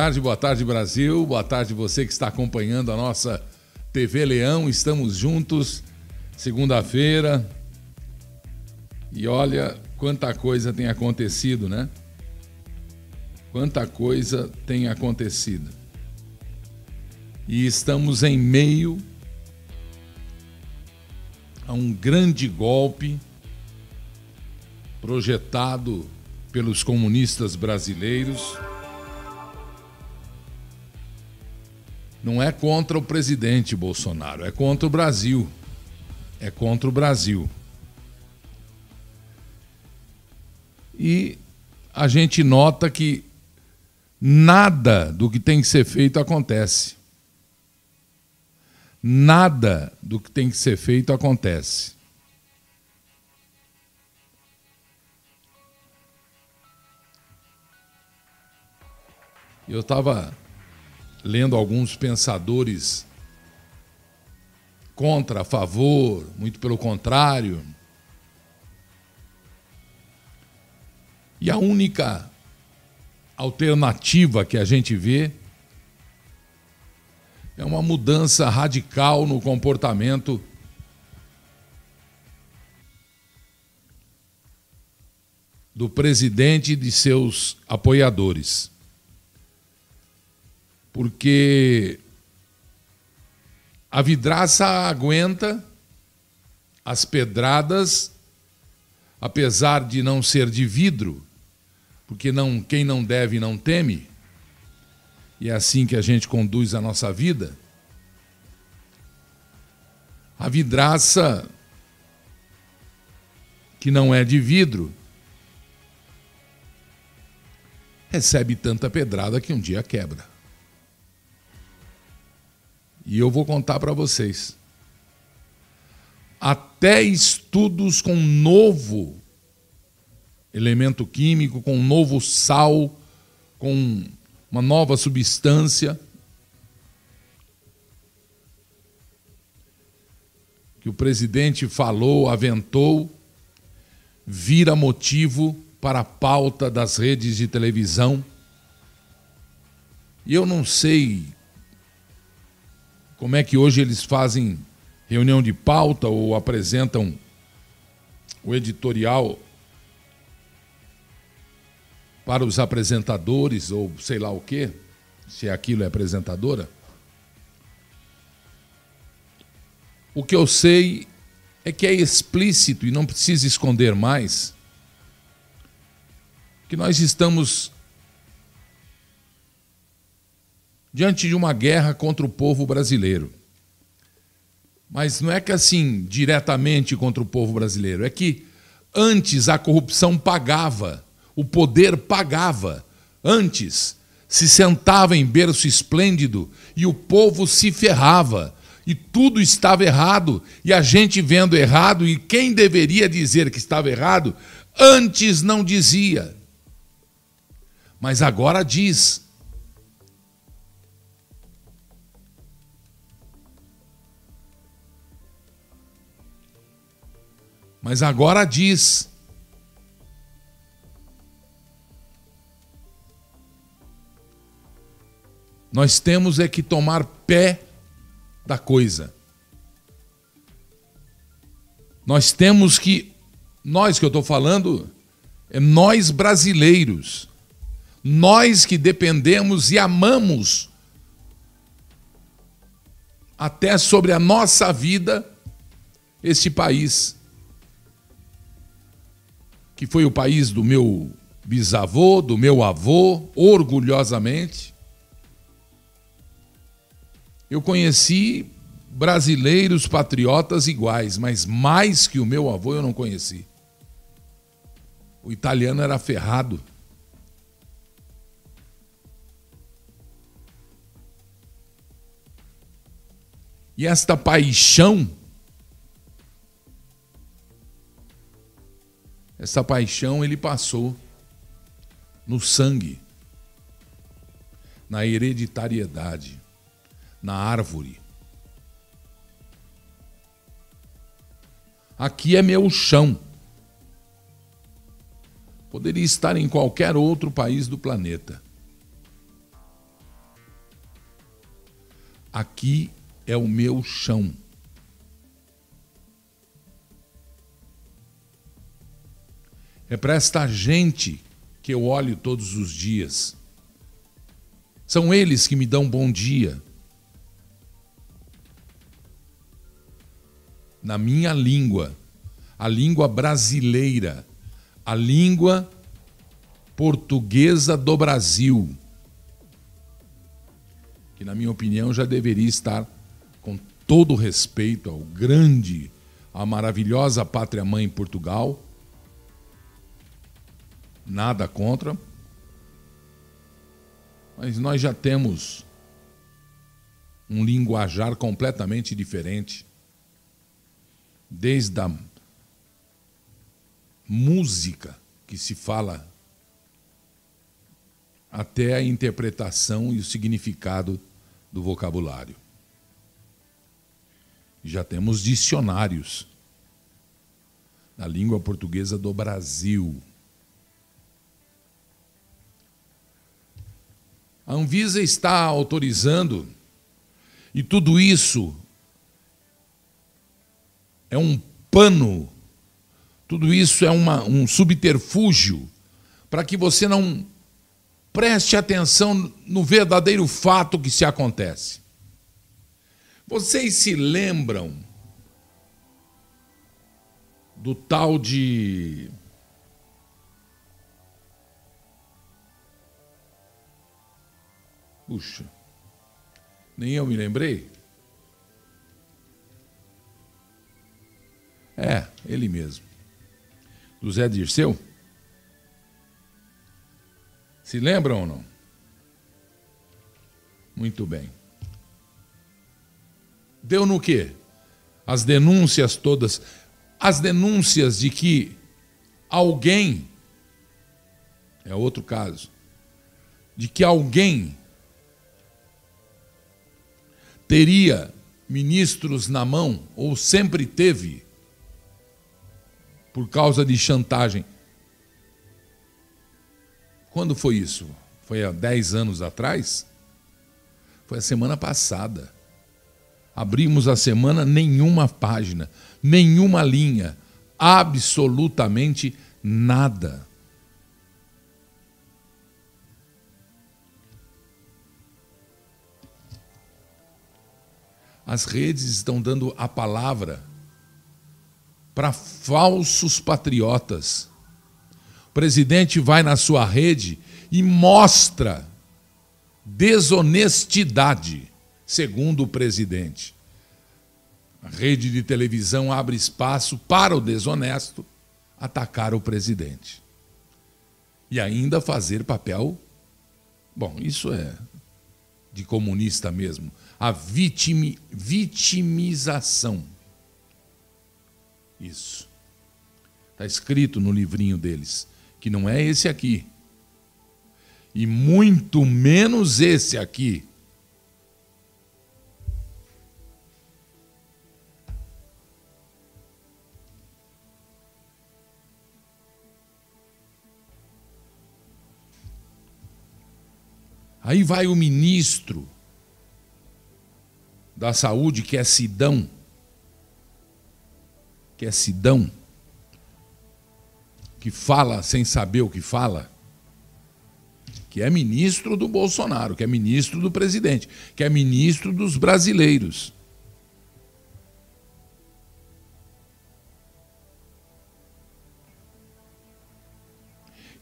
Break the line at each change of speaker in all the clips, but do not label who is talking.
tarde, boa tarde Brasil, boa tarde você que está acompanhando a nossa TV Leão. Estamos juntos, segunda-feira. E olha quanta coisa tem acontecido, né? Quanta coisa tem acontecido. E estamos em meio a um grande golpe projetado pelos comunistas brasileiros. Não é contra o presidente Bolsonaro, é contra o Brasil. É contra o Brasil. E a gente nota que nada do que tem que ser feito acontece. Nada do que tem que ser feito acontece. Eu estava lendo alguns pensadores contra, a favor, muito pelo contrário. E a única alternativa que a gente vê é uma mudança radical no comportamento do presidente e de seus apoiadores porque a vidraça aguenta as pedradas, apesar de não ser de vidro, porque não, quem não deve não teme, e é assim que a gente conduz a nossa vida. A vidraça, que não é de vidro, recebe tanta pedrada que um dia quebra. E eu vou contar para vocês. Até estudos com novo elemento químico, com novo sal, com uma nova substância, que o presidente falou, aventou, vira motivo para a pauta das redes de televisão. E eu não sei como é que hoje eles fazem reunião de pauta ou apresentam o editorial para os apresentadores ou sei lá o quê, se aquilo é apresentadora. O que eu sei é que é explícito e não precisa esconder mais que nós estamos diante de uma guerra contra o povo brasileiro. Mas não é que assim, diretamente contra o povo brasileiro, é que antes a corrupção pagava, o poder pagava. Antes se sentava em berço esplêndido e o povo se ferrava. E tudo estava errado, e a gente vendo errado, e quem deveria dizer que estava errado, antes não dizia. Mas agora diz. Mas agora diz: Nós temos é que tomar pé da coisa. Nós temos que, nós que eu estou falando, é nós brasileiros, nós que dependemos e amamos até sobre a nossa vida este país que foi o país do meu bisavô, do meu avô, orgulhosamente. Eu conheci brasileiros patriotas iguais, mas mais que o meu avô eu não conheci. O italiano era ferrado. E esta paixão Essa paixão ele passou no sangue, na hereditariedade, na árvore. Aqui é meu chão. Poderia estar em qualquer outro país do planeta. aqui é o meu chão. É para esta gente que eu olho todos os dias. São eles que me dão bom dia. Na minha língua, a língua brasileira, a língua portuguesa do Brasil, que, na minha opinião, já deveria estar, com todo respeito ao grande, à maravilhosa pátria-mãe Portugal, nada contra, mas nós já temos um linguajar completamente diferente, desde a música que se fala até a interpretação e o significado do vocabulário. Já temos dicionários na língua portuguesa do Brasil. A Anvisa está autorizando, e tudo isso é um pano, tudo isso é uma, um subterfúgio para que você não Preste atenção no verdadeiro fato que se acontece. Vocês se lembram do tal de. Puxa, nem eu me lembrei. É, ele mesmo. Do Zé Dirceu? Se lembram ou não? Muito bem. Deu no quê? As denúncias todas. As denúncias de que alguém. É outro caso. De que alguém teria ministros na mão, ou sempre teve, por causa de chantagem. Quando foi isso? Foi há 10 anos atrás? Foi a semana passada. Abrimos a semana, nenhuma página, nenhuma linha, absolutamente nada. As redes estão dando a palavra para falsos patriotas o presidente vai na sua rede e mostra desonestidade, segundo o presidente. A rede de televisão abre espaço para o desonesto atacar o presidente. E ainda fazer papel. Bom, isso é de comunista mesmo. A vitimi, vitimização. Isso. Está escrito no livrinho deles que não é esse aqui. E muito menos esse aqui. Aí vai o ministro da saúde, que é Sidão, que é Sidão, que fala sem saber o que fala, que é ministro do Bolsonaro, que é ministro do presidente, que é ministro dos brasileiros.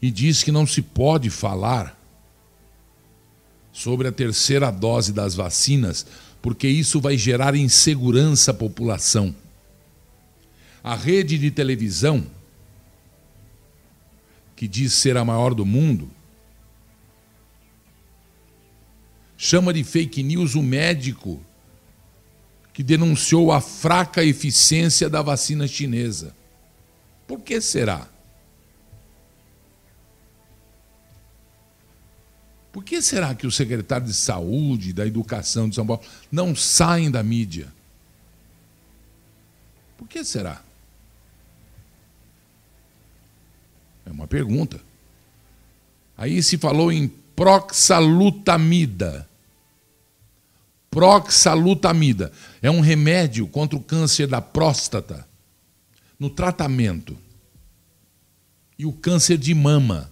E diz que não se pode falar sobre a terceira dose das vacinas, porque isso vai gerar insegurança à população. A rede de televisão que diz ser a maior do mundo, chama de fake news o médico que denunciou a fraca eficiência da vacina chinesa. Por que será? Por que será que o secretário de Saúde, da Educação de São Paulo não saem da mídia? Por que será? É uma pergunta. Aí se falou em proxalutamida. Proxalutamida é um remédio contra o câncer da próstata no tratamento. E o câncer de mama.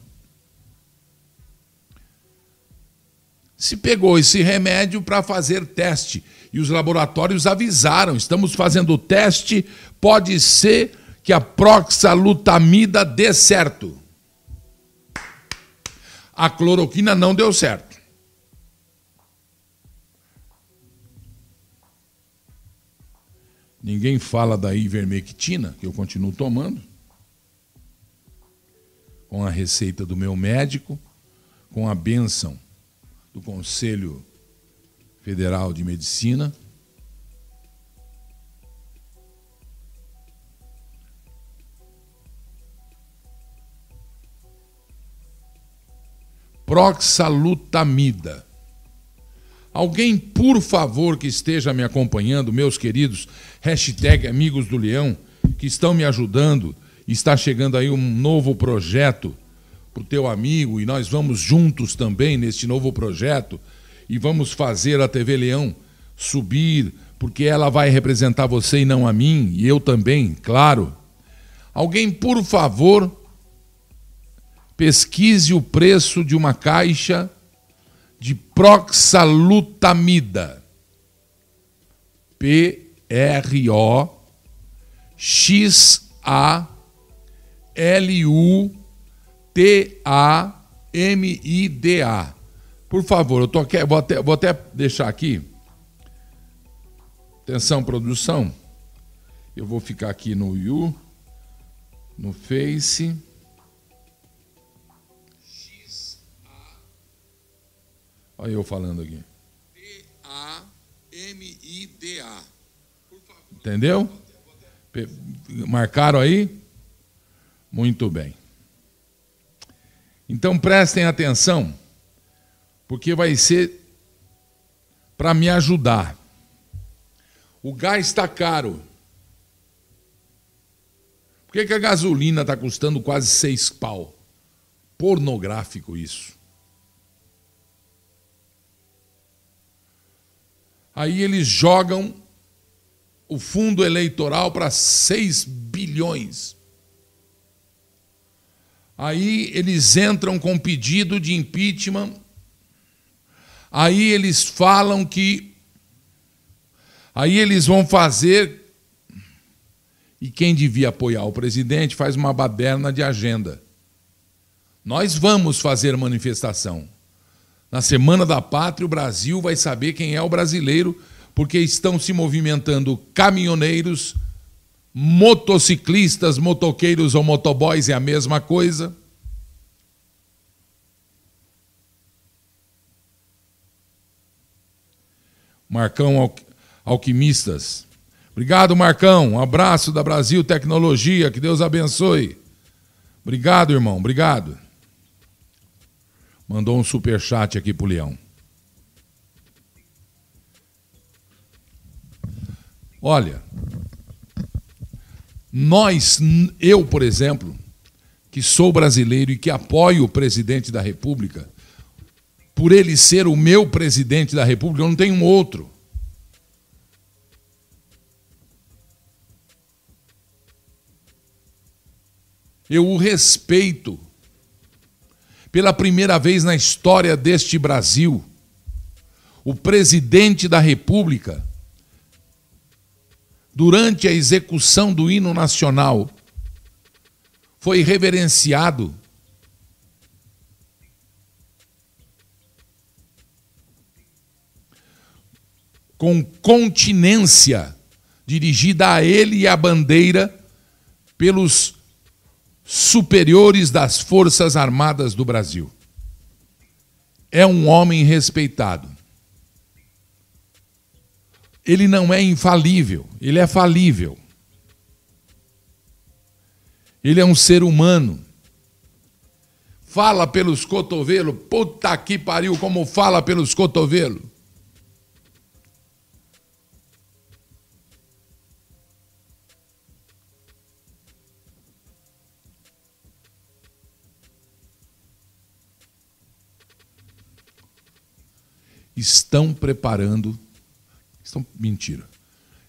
Se pegou esse remédio para fazer teste e os laboratórios avisaram: estamos fazendo o teste, pode ser que a proxalutamida dê certo. A cloroquina não deu certo. Ninguém fala da ivermectina, que eu continuo tomando, com a receita do meu médico, com a bênção do Conselho Federal de Medicina. Proxalutamida. Alguém, por favor, que esteja me acompanhando, meus queridos, hashtag Amigos do Leão, que estão me ajudando, está chegando aí um novo projeto para o teu amigo, e nós vamos juntos também neste novo projeto, e vamos fazer a TV Leão subir, porque ela vai representar você e não a mim, e eu também, claro. Alguém, por favor, pesquise o preço de uma caixa de proxalutamida. P-R-O-X-A-L-U-T-A-M-I-D-A. Por favor, eu tô aqui, vou, até, vou até deixar aqui. Atenção, produção. Eu vou ficar aqui no You, no Face. Olha eu falando aqui. T-A-M-I-D-A. Entendeu? Marcaram aí? Muito bem. Então prestem atenção, porque vai ser para me ajudar. O gás está caro. Por que, que a gasolina está custando quase seis pau? Pornográfico isso. Aí eles jogam o fundo eleitoral para 6 bilhões. Aí eles entram com pedido de impeachment. Aí eles falam que. Aí eles vão fazer. E quem devia apoiar o presidente faz uma baderna de agenda. Nós vamos fazer manifestação. Na Semana da Pátria, o Brasil vai saber quem é o brasileiro, porque estão se movimentando caminhoneiros, motociclistas, motoqueiros ou motoboys, é a mesma coisa. Marcão Alquimistas. Obrigado, Marcão. Um abraço da Brasil Tecnologia. Que Deus abençoe. Obrigado, irmão. Obrigado mandou um super chat aqui pro Leão. Olha, nós, eu, por exemplo, que sou brasileiro e que apoio o presidente da República, por ele ser o meu presidente da República, eu não tenho outro. Eu o respeito pela primeira vez na história deste Brasil, o presidente da República, durante a execução do hino nacional, foi reverenciado com continência dirigida a ele e à bandeira pelos superiores das Forças Armadas do Brasil. É um homem respeitado. Ele não é infalível, ele é falível. Ele é um ser humano. Fala pelos cotovelos, puta que pariu, como fala pelos cotovelos. estão preparando Estão mentira.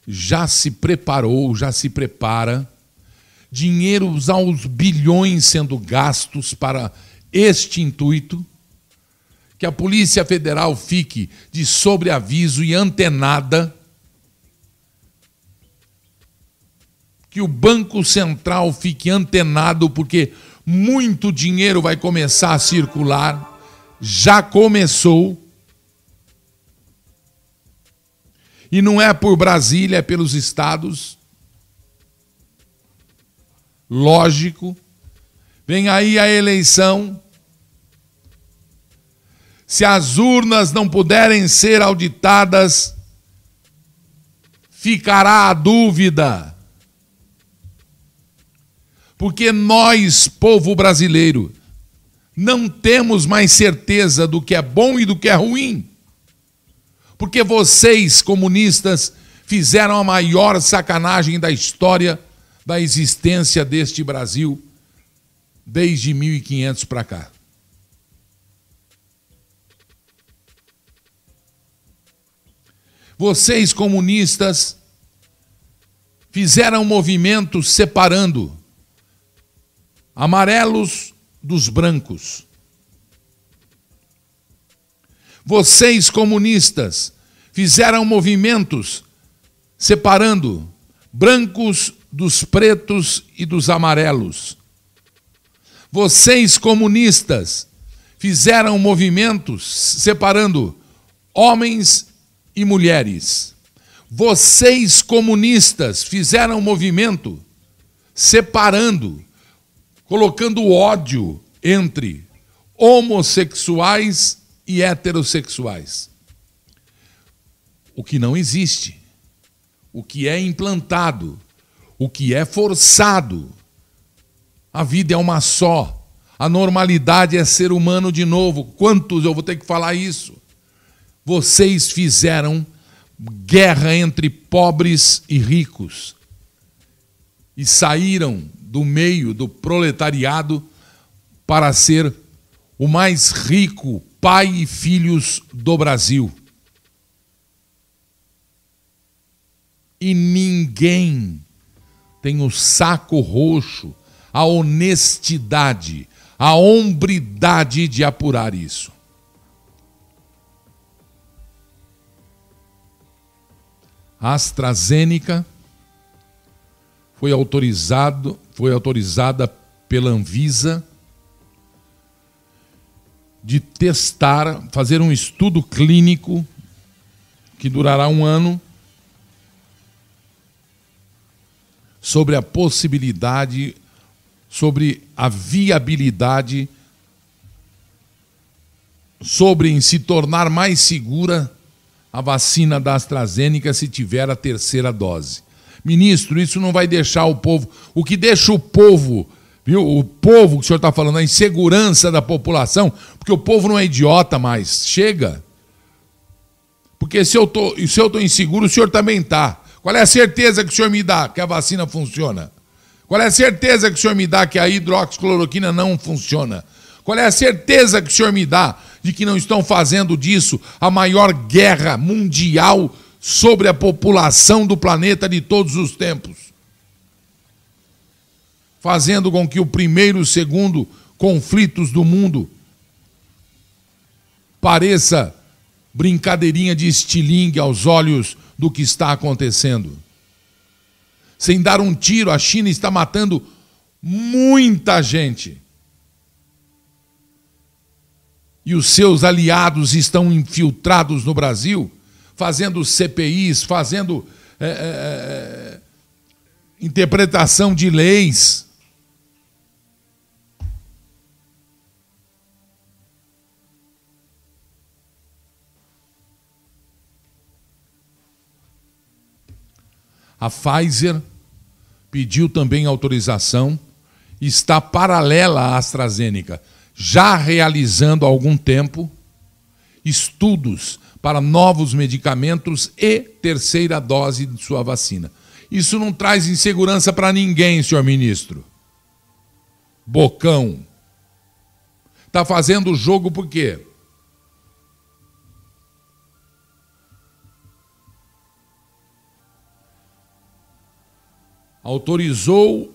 Já se preparou, já se prepara dinheiros aos bilhões sendo gastos para este intuito, que a Polícia Federal fique de sobreaviso e antenada, que o Banco Central fique antenado, porque muito dinheiro vai começar a circular, já começou. E não é por Brasília, é pelos estados. Lógico. Vem aí a eleição. Se as urnas não puderem ser auditadas, ficará a dúvida porque nós, povo brasileiro, não temos mais certeza do que é bom e do que é ruim. Porque vocês, comunistas, fizeram a maior sacanagem da história da existência deste Brasil desde 1500 para cá. Vocês, comunistas, fizeram um movimento separando amarelos dos brancos. Vocês, comunistas, fizeram movimentos separando brancos dos pretos e dos amarelos. Vocês, comunistas, fizeram movimentos separando homens e mulheres. Vocês, comunistas, fizeram movimento separando colocando ódio entre homossexuais e heterossexuais. O que não existe, o que é implantado, o que é forçado. A vida é uma só. A normalidade é ser humano de novo. Quantos eu vou ter que falar isso? Vocês fizeram guerra entre pobres e ricos e saíram do meio do proletariado para ser o mais rico pai e filhos do Brasil. E ninguém tem o saco roxo, a honestidade, a hombridade de apurar isso. A AstraZeneca foi autorizado, foi autorizada pela Anvisa de testar, fazer um estudo clínico que durará um ano sobre a possibilidade, sobre a viabilidade, sobre em se tornar mais segura a vacina da AstraZeneca se tiver a terceira dose. Ministro, isso não vai deixar o povo. O que deixa o povo, viu? O povo que o senhor está falando, a insegurança da população, porque o povo não é idiota mais. Chega. Porque se eu tô, se eu estou inseguro, o senhor também está. Qual é a certeza que o senhor me dá que a vacina funciona? Qual é a certeza que o senhor me dá que a hidroxicloroquina não funciona? Qual é a certeza que o senhor me dá de que não estão fazendo disso a maior guerra mundial sobre a população do planeta de todos os tempos, fazendo com que o primeiro e o segundo conflitos do mundo pareça brincadeirinha de estilingue aos olhos do que está acontecendo. Sem dar um tiro, a China está matando muita gente. E os seus aliados estão infiltrados no Brasil fazendo CPIs, fazendo é, é, interpretação de leis. A Pfizer pediu também autorização, está paralela à AstraZeneca, já realizando há algum tempo estudos para novos medicamentos e terceira dose de sua vacina. Isso não traz insegurança para ninguém, senhor ministro. Bocão. Está fazendo o jogo por quê? Autorizou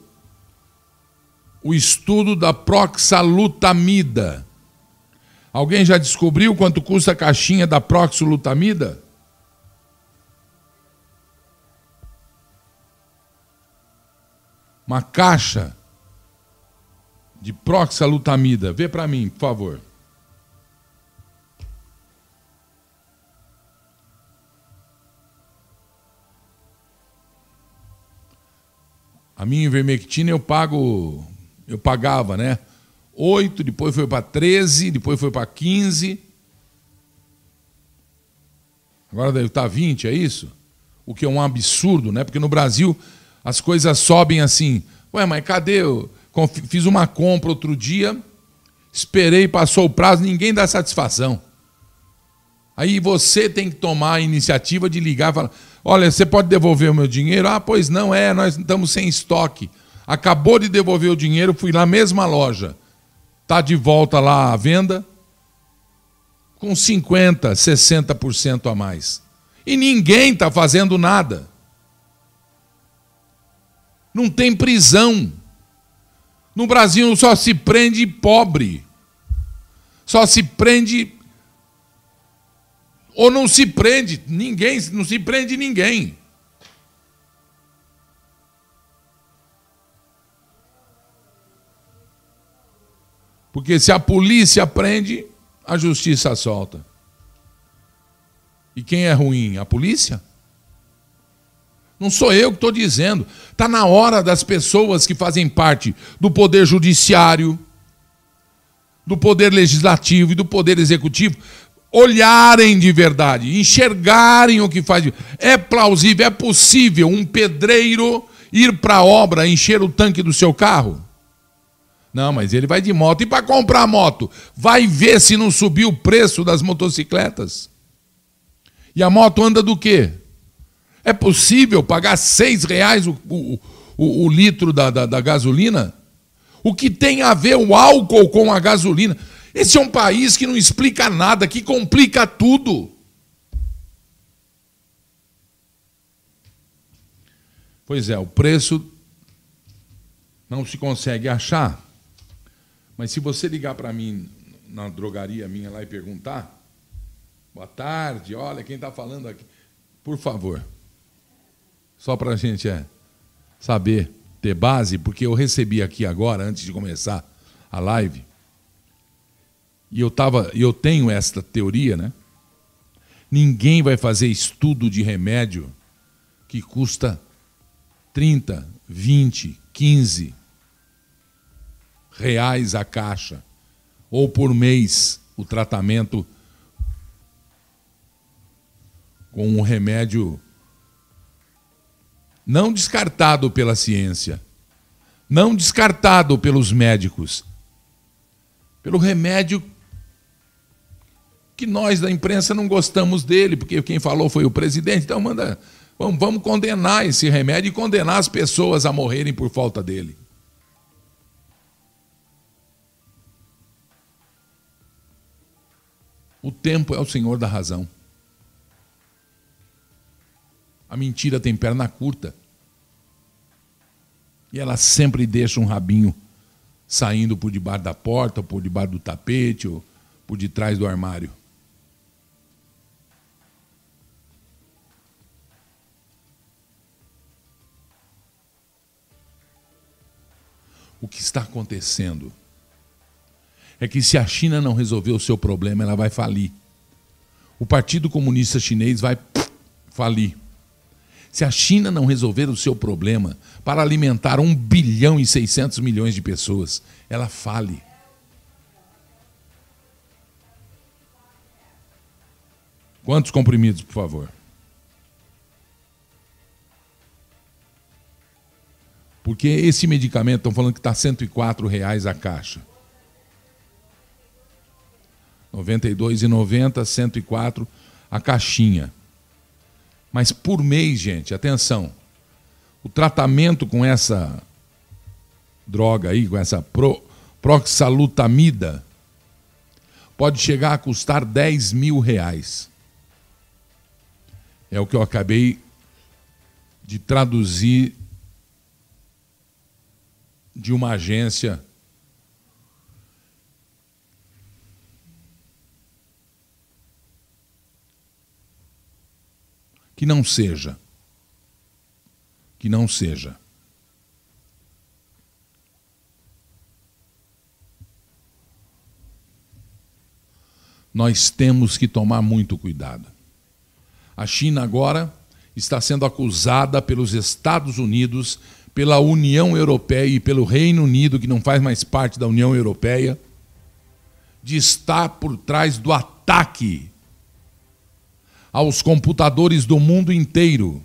o estudo da proxalutamida. Alguém já descobriu quanto custa a caixinha da proxalutamida? Uma caixa de proxalutamida. Vê para mim, por favor. A minha ivermectina eu pago, eu pagava, né? 8, depois foi para 13, depois foi para 15. Agora deve estar 20, é isso? O que é um absurdo, né? Porque no Brasil as coisas sobem assim. Ué, mas cadê? Eu fiz uma compra outro dia, esperei, passou o prazo, ninguém dá satisfação. Aí você tem que tomar a iniciativa de ligar e falar: olha, você pode devolver o meu dinheiro? Ah, pois não, é, nós estamos sem estoque. Acabou de devolver o dinheiro, fui na mesma loja. Está de volta lá à venda com 50%, 60% a mais. E ninguém está fazendo nada. Não tem prisão. No Brasil só se prende pobre. Só se prende. Ou não se prende ninguém, não se prende ninguém. Porque se a polícia prende, a justiça solta. E quem é ruim? A polícia? Não sou eu que estou dizendo. Está na hora das pessoas que fazem parte do poder judiciário, do poder legislativo e do poder executivo olharem de verdade, enxergarem o que faz. É plausível, é possível um pedreiro ir para a obra encher o tanque do seu carro? Não, mas ele vai de moto. E para comprar moto? Vai ver se não subiu o preço das motocicletas. E a moto anda do quê? É possível pagar seis reais o, o, o, o litro da, da, da gasolina? O que tem a ver o álcool com a gasolina? Esse é um país que não explica nada, que complica tudo. Pois é, o preço não se consegue achar. Mas se você ligar para mim na drogaria minha lá e perguntar, boa tarde, olha quem está falando aqui, por favor, só para a gente é, saber, ter base, porque eu recebi aqui agora, antes de começar a live, e eu, tava, eu tenho esta teoria, né? Ninguém vai fazer estudo de remédio que custa 30, 20, 15, reais a caixa, ou por mês o tratamento com um remédio não descartado pela ciência, não descartado pelos médicos, pelo remédio que nós da imprensa não gostamos dele, porque quem falou foi o presidente, então manda, vamos, vamos condenar esse remédio e condenar as pessoas a morrerem por falta dele. O tempo é o senhor da razão. A mentira tem perna curta. E ela sempre deixa um rabinho saindo por debaixo da porta, ou por debaixo do tapete, ou por detrás do armário. Que está acontecendo? é que se a China não resolver o seu problema, ela vai falir. O Partido Comunista Chinês vai falir. Se a China não resolver o seu problema para alimentar 1 bilhão e 600 milhões de pessoas, ela fale. Quantos comprimidos, por favor? Porque esse medicamento, estão falando que está 104 reais a caixa. 92,90, 104 a caixinha. Mas por mês, gente, atenção. O tratamento com essa droga aí, com essa pro, proxalutamida, pode chegar a custar 10 mil reais. É o que eu acabei de traduzir de uma agência. Que não seja. Que não seja. Nós temos que tomar muito cuidado. A China agora está sendo acusada pelos Estados Unidos, pela União Europeia e pelo Reino Unido, que não faz mais parte da União Europeia, de estar por trás do ataque aos computadores do mundo inteiro,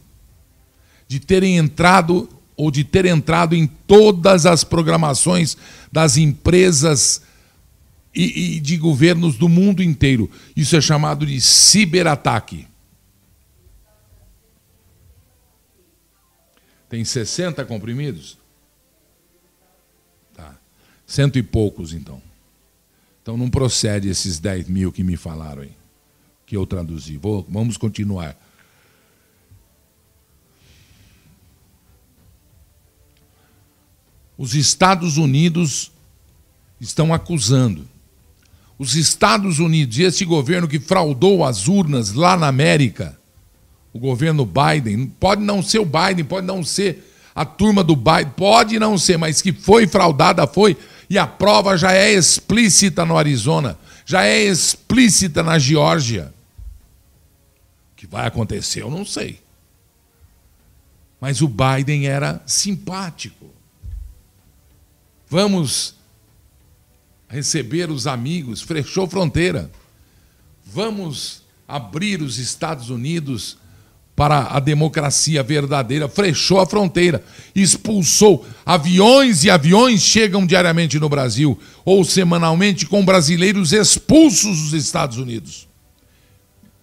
de terem entrado ou de ter entrado em todas as programações das empresas e, e de governos do mundo inteiro. Isso é chamado de ciberataque. Tem 60 comprimidos? Tá. Cento e poucos, então. Então não procede esses 10 mil que me falaram aí, que eu traduzi. Vou, vamos continuar. Os Estados Unidos estão acusando. Os Estados Unidos e esse governo que fraudou as urnas lá na América o governo Biden, pode não ser o Biden, pode não ser a turma do Biden, pode não ser, mas que foi fraudada, foi, e a prova já é explícita no Arizona, já é explícita na Geórgia. O que vai acontecer, eu não sei. Mas o Biden era simpático. Vamos receber os amigos, fechou fronteira. Vamos abrir os Estados Unidos para a democracia verdadeira, fechou a fronteira, expulsou. Aviões e aviões chegam diariamente no Brasil, ou semanalmente, com brasileiros expulsos dos Estados Unidos.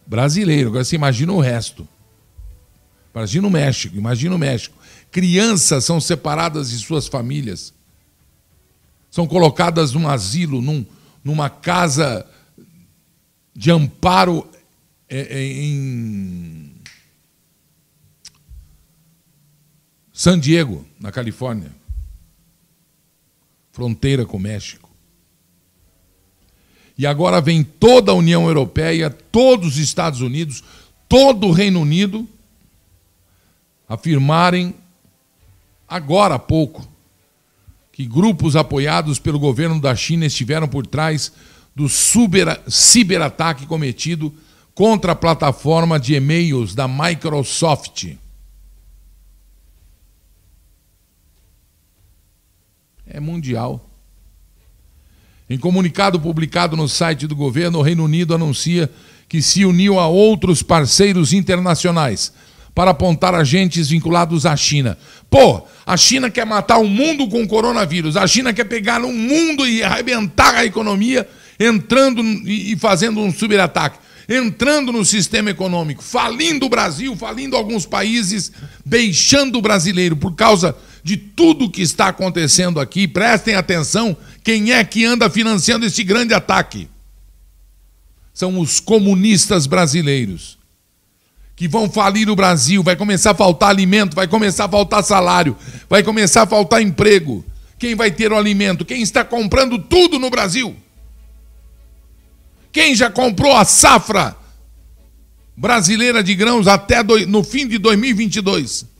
Brasileiro, agora você imagina o resto. Imagina o México, imagina o México. Crianças são separadas de suas famílias, são colocadas num asilo, num, numa casa de amparo é, é, em San Diego, na Califórnia, fronteira com o México. E agora vem toda a União Europeia, todos os Estados Unidos, todo o Reino Unido afirmarem, agora há pouco, que grupos apoiados pelo governo da China estiveram por trás do ciberataque cometido contra a plataforma de e-mails da Microsoft. É mundial. Em comunicado publicado no site do governo, o Reino Unido anuncia que se uniu a outros parceiros internacionais para apontar agentes vinculados à China. Pô, a China quer matar o mundo com o coronavírus, a China quer pegar o mundo e arrebentar a economia, entrando e fazendo um superataque, entrando no sistema econômico, falindo o Brasil, falindo alguns países, deixando o brasileiro por causa de tudo que está acontecendo aqui, prestem atenção, quem é que anda financiando esse grande ataque? São os comunistas brasileiros, que vão falir o Brasil, vai começar a faltar alimento, vai começar a faltar salário, vai começar a faltar emprego. Quem vai ter o alimento? Quem está comprando tudo no Brasil? Quem já comprou a safra brasileira de grãos até no fim de 2022?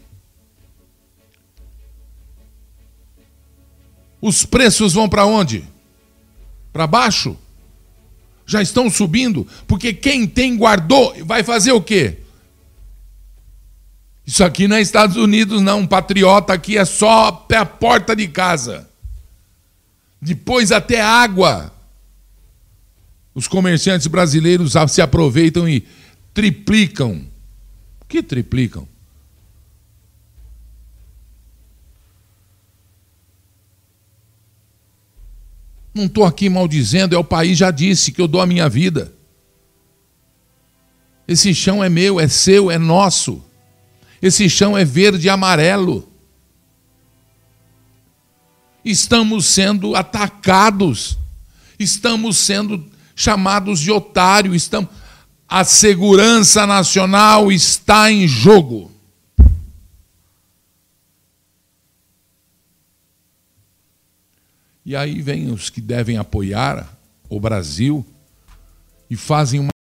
Os preços vão para onde? Para baixo? Já estão subindo, porque quem tem guardou vai fazer o quê? Isso aqui não é Estados Unidos, não. Um patriota aqui é só a porta de casa. Depois até água. Os comerciantes brasileiros se aproveitam e triplicam. Que triplicam? Não estou aqui maldizendo, é o país já disse que eu dou a minha vida. Esse chão é meu, é seu, é nosso. Esse chão é verde e amarelo. Estamos sendo atacados. Estamos sendo chamados de otário. Estamos... A segurança nacional está em jogo. E aí vem os que devem apoiar o Brasil e fazem uma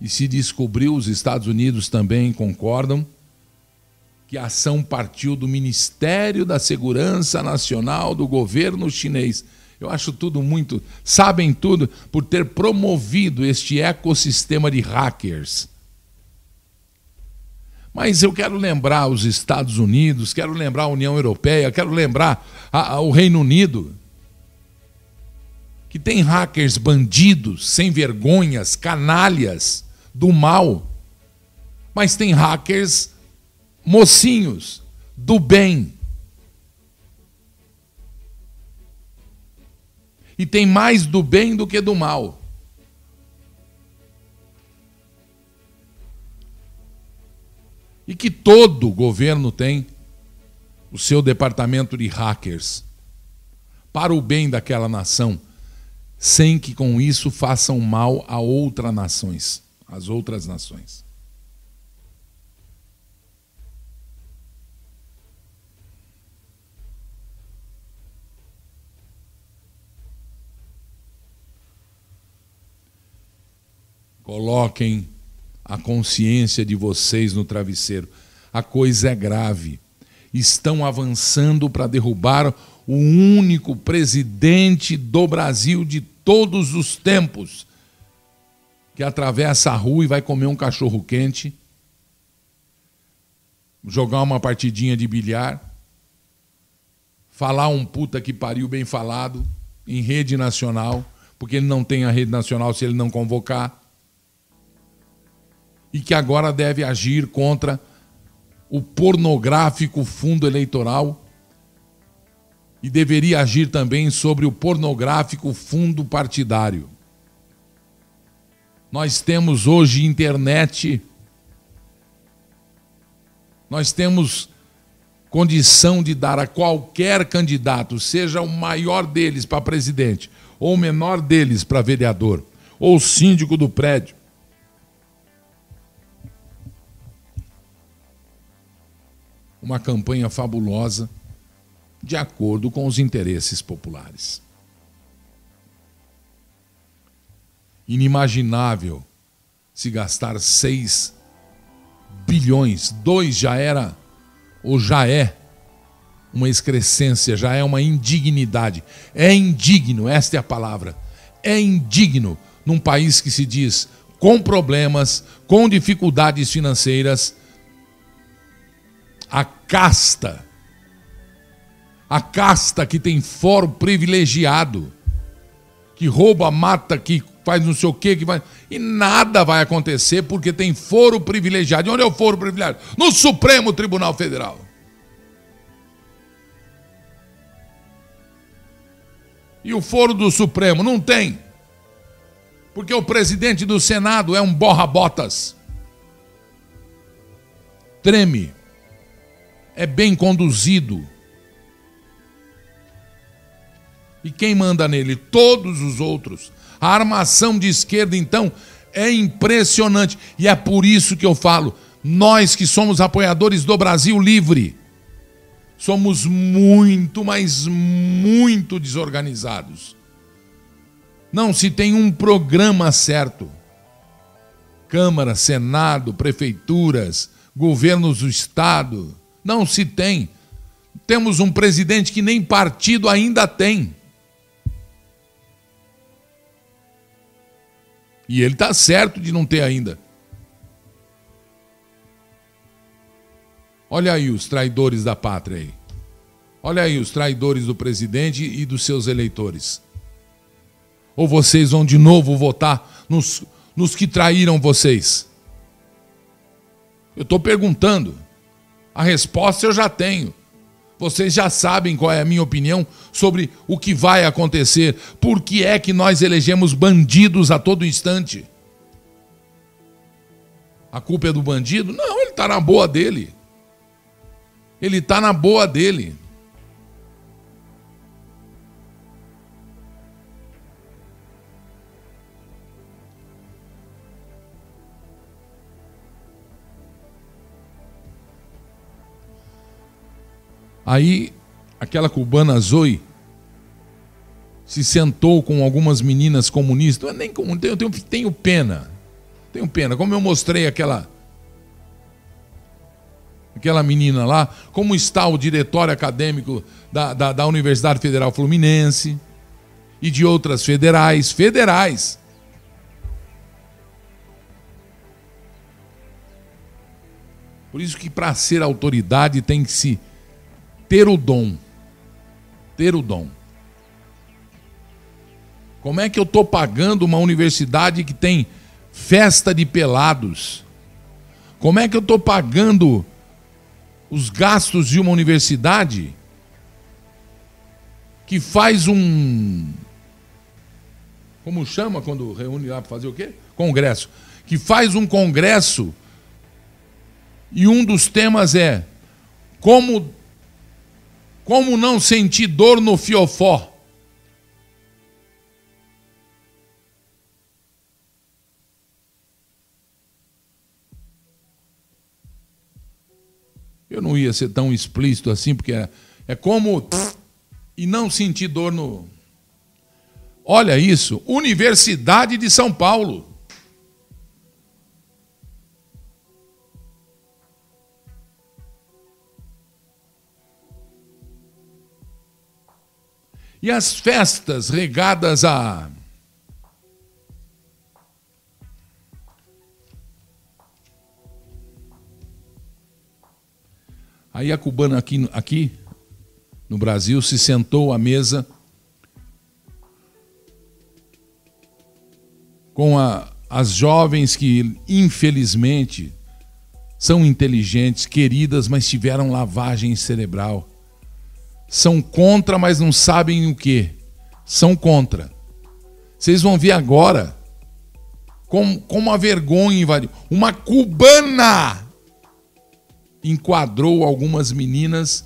e se descobriu, os Estados Unidos também concordam, que a ação partiu do Ministério da Segurança Nacional do governo chinês. Eu acho tudo muito. Sabem tudo por ter promovido este ecossistema de hackers. Mas eu quero lembrar os Estados Unidos, quero lembrar a União Europeia, quero lembrar a, a, o Reino Unido, que tem hackers bandidos, sem vergonhas, canalhas do mal, mas tem hackers mocinhos do bem. E tem mais do bem do que do mal. E que todo governo tem o seu departamento de hackers para o bem daquela nação, sem que com isso façam mal a outras nações, as outras nações. Coloquem a consciência de vocês no travesseiro. A coisa é grave. Estão avançando para derrubar o único presidente do Brasil de todos os tempos que atravessa a rua e vai comer um cachorro quente, jogar uma partidinha de bilhar, falar um puta que pariu bem falado em rede nacional, porque ele não tem a rede nacional se ele não convocar e que agora deve agir contra o pornográfico fundo eleitoral e deveria agir também sobre o pornográfico fundo partidário. Nós temos hoje internet, nós temos condição de dar a qualquer candidato, seja o maior deles para presidente, ou o menor deles para vereador, ou síndico do prédio, uma campanha fabulosa de acordo com os interesses populares. Inimaginável se gastar 6 bilhões, dois já era ou já é uma excrescência, já é uma indignidade. É indigno, esta é a palavra. É indigno num país que se diz com problemas, com dificuldades financeiras, a casta, a casta que tem foro privilegiado, que rouba, mata, que faz não sei o quê, que vai. E nada vai acontecer porque tem foro privilegiado. E onde é o foro privilegiado? No Supremo Tribunal Federal. E o foro do Supremo? Não tem. Porque o presidente do Senado é um borra-botas. Treme é bem conduzido. E quem manda nele? Todos os outros. A armação de esquerda, então, é impressionante. E é por isso que eu falo: nós que somos apoiadores do Brasil Livre, somos muito, mas muito desorganizados. Não se tem um programa certo. Câmara, Senado, prefeituras, governos do Estado, não se tem. Temos um presidente que nem partido ainda tem. E ele está certo de não ter ainda. Olha aí os traidores da pátria aí. Olha aí os traidores do presidente e dos seus eleitores. Ou vocês vão de novo votar nos, nos que traíram vocês? Eu estou perguntando. A resposta eu já tenho. Vocês já sabem qual é a minha opinião sobre o que vai acontecer. Por que é que nós elegemos bandidos a todo instante? A culpa é do bandido? Não, ele está na boa dele. Ele está na boa dele. Aí, aquela cubana Zoe se sentou com algumas meninas comunistas. Eu nem eu tenho, tenho pena. Tenho pena. Como eu mostrei aquela aquela menina lá, como está o diretório acadêmico da, da, da Universidade Federal Fluminense e de outras federais, federais. Por isso que para ser autoridade tem que se ter o dom. Ter o dom. Como é que eu estou pagando uma universidade que tem festa de pelados? Como é que eu estou pagando os gastos de uma universidade que faz um. Como chama quando reúne lá para fazer o quê? Congresso. Que faz um congresso e um dos temas é como, como não sentir dor no fiofó. Eu não ia ser tão explícito assim, porque é, é como. E não sentir dor no. Olha isso, Universidade de São Paulo. E as festas regadas a Aí a cubana aqui, aqui no Brasil se sentou à mesa com a, as jovens que, infelizmente, são inteligentes, queridas, mas tiveram lavagem cerebral. São contra, mas não sabem o que. São contra. Vocês vão ver agora como, como a vergonha invadiu. Uma cubana enquadrou algumas meninas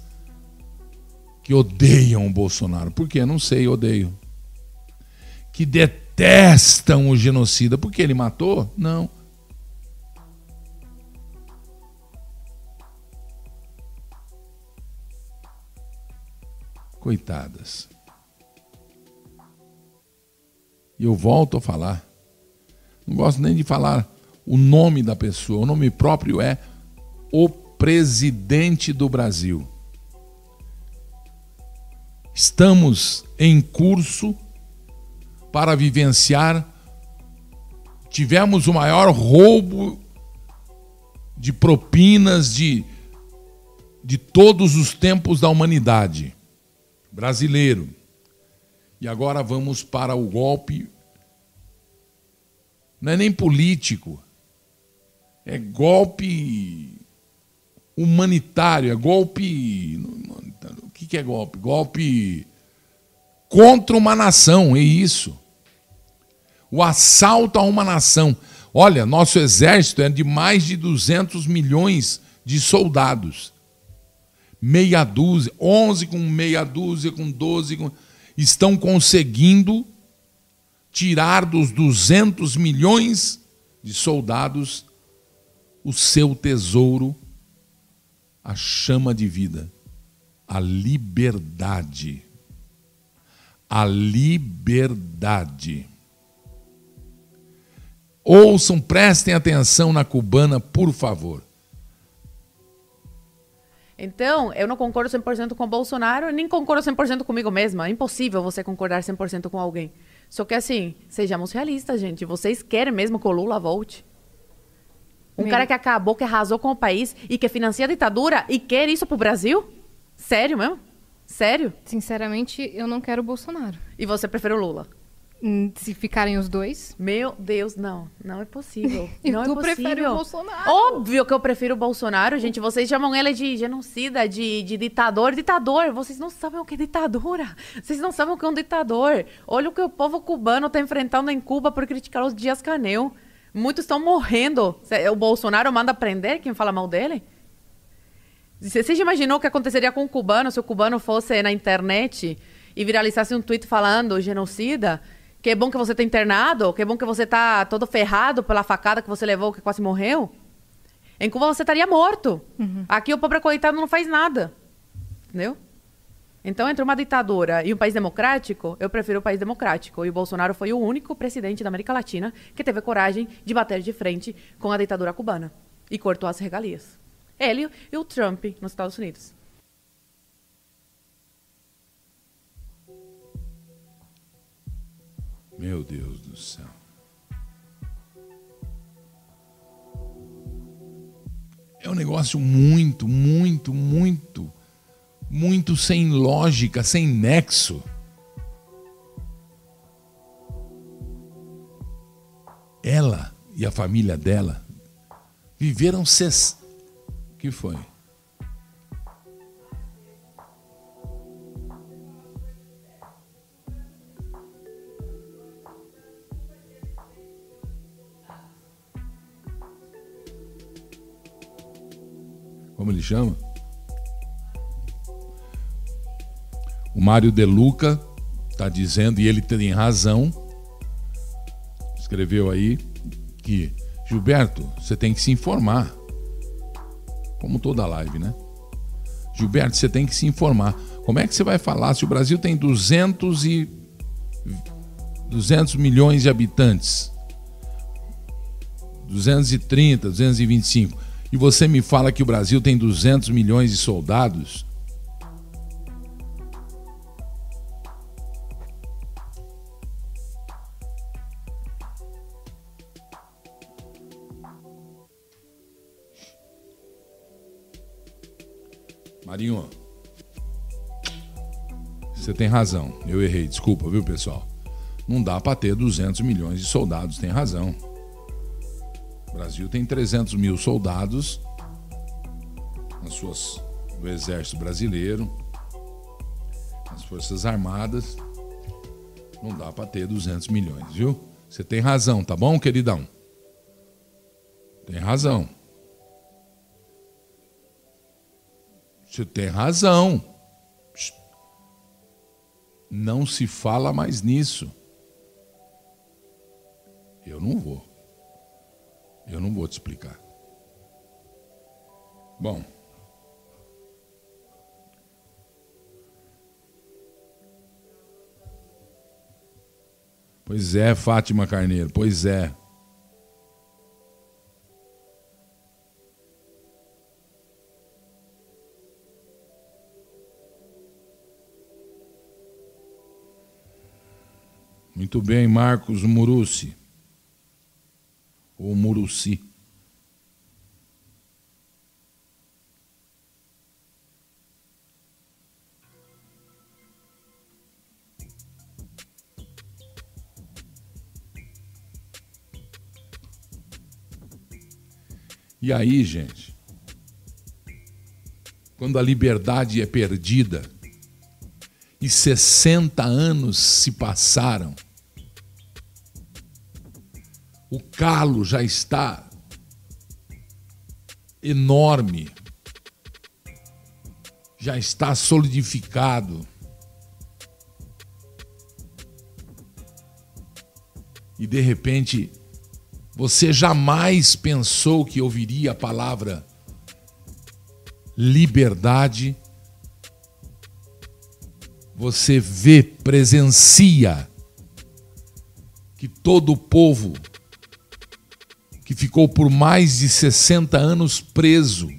que odeiam o Bolsonaro. Por quê? Não sei, odeio. Que detestam o genocida. Porque ele matou? Não. Coitadas. E eu volto a falar. Não gosto nem de falar o nome da pessoa. O nome próprio é o presidente do Brasil. Estamos em curso para vivenciar. Tivemos o maior roubo de propinas de, de todos os tempos da humanidade. Brasileiro. E agora vamos para o golpe. Não é nem político, é golpe humanitário, é golpe. O que é golpe? Golpe contra uma nação, é isso. O assalto a uma nação. Olha, nosso exército é de mais de 200 milhões de soldados. Meia dúzia, 11 com meia dúzia, com 12, com... estão conseguindo tirar dos 200 milhões de soldados o seu tesouro a chama de vida, a liberdade. A liberdade. Ouçam, prestem atenção na cubana, por favor.
Então, eu não concordo 100% com o Bolsonaro, nem concordo 100% comigo mesma. É impossível você concordar 100% com alguém. Só que assim, sejamos realistas, gente. Vocês querem mesmo que o Lula volte? Um cara que acabou, que arrasou com o país e que financia a ditadura e quer isso pro Brasil? Sério mesmo? Sério?
Sinceramente, eu não quero o Bolsonaro.
E você prefere o Lula?
Hum, se ficarem os dois.
Meu Deus, não. Não é possível.
e
não
tu
é possível.
prefere o Bolsonaro?
Óbvio que eu prefiro o Bolsonaro, gente. Vocês chamam ele de genocida, de, de ditador. Ditador. Vocês não sabem o que é ditadura. Vocês não sabem o que é um ditador. Olha o que o povo cubano está enfrentando em Cuba por criticar os Dias Canel. Muitos estão morrendo. O Bolsonaro manda prender quem fala mal dele? Você já imaginou o que aconteceria com o cubano se o cubano fosse na internet e viralizasse um tweet falando genocida? Que bom que você está internado, que bom que você está todo ferrado pela facada que você levou, que quase morreu. Em Cuba você estaria morto. Uhum. Aqui o pobre coitado não faz nada. Entendeu? Então, entre uma ditadura e um país democrático, eu prefiro o país democrático. E o Bolsonaro foi o único presidente da América Latina que teve coragem de bater de frente com a ditadura cubana e cortou as regalias. Ele e o Trump nos Estados Unidos.
Meu Deus do céu. É um negócio muito, muito, muito, muito sem lógica, sem nexo. Ela e a família dela viveram ses... que foi? Como ele chama? O Mário De Luca está dizendo, e ele tem razão, escreveu aí, que Gilberto, você tem que se informar. Como toda live, né? Gilberto, você tem que se informar. Como é que você vai falar se o Brasil tem 200 e 200 milhões de habitantes? 230, 225. E você me fala que o Brasil tem 200 milhões de soldados? Marinho, você tem razão. Eu errei, desculpa, viu, pessoal? Não dá para ter 200 milhões de soldados, tem razão. O Brasil tem 300 mil soldados nas suas, do Exército Brasileiro, nas Forças Armadas. Não dá para ter 200 milhões, viu? Você tem razão, tá bom, queridão? Tem razão. Você tem razão. Não se fala mais nisso. Eu não vou. Eu não vou te explicar. Bom. Pois é, Fátima Carneiro, pois é. Muito bem, Marcos Muruci. Ou Muruci. E aí, gente, quando a liberdade é perdida e 60 anos se passaram, o calo já está enorme, já está solidificado. E de repente, você jamais pensou que ouviria a palavra liberdade. Você vê, presencia que todo o povo que ficou por mais de 60 anos preso.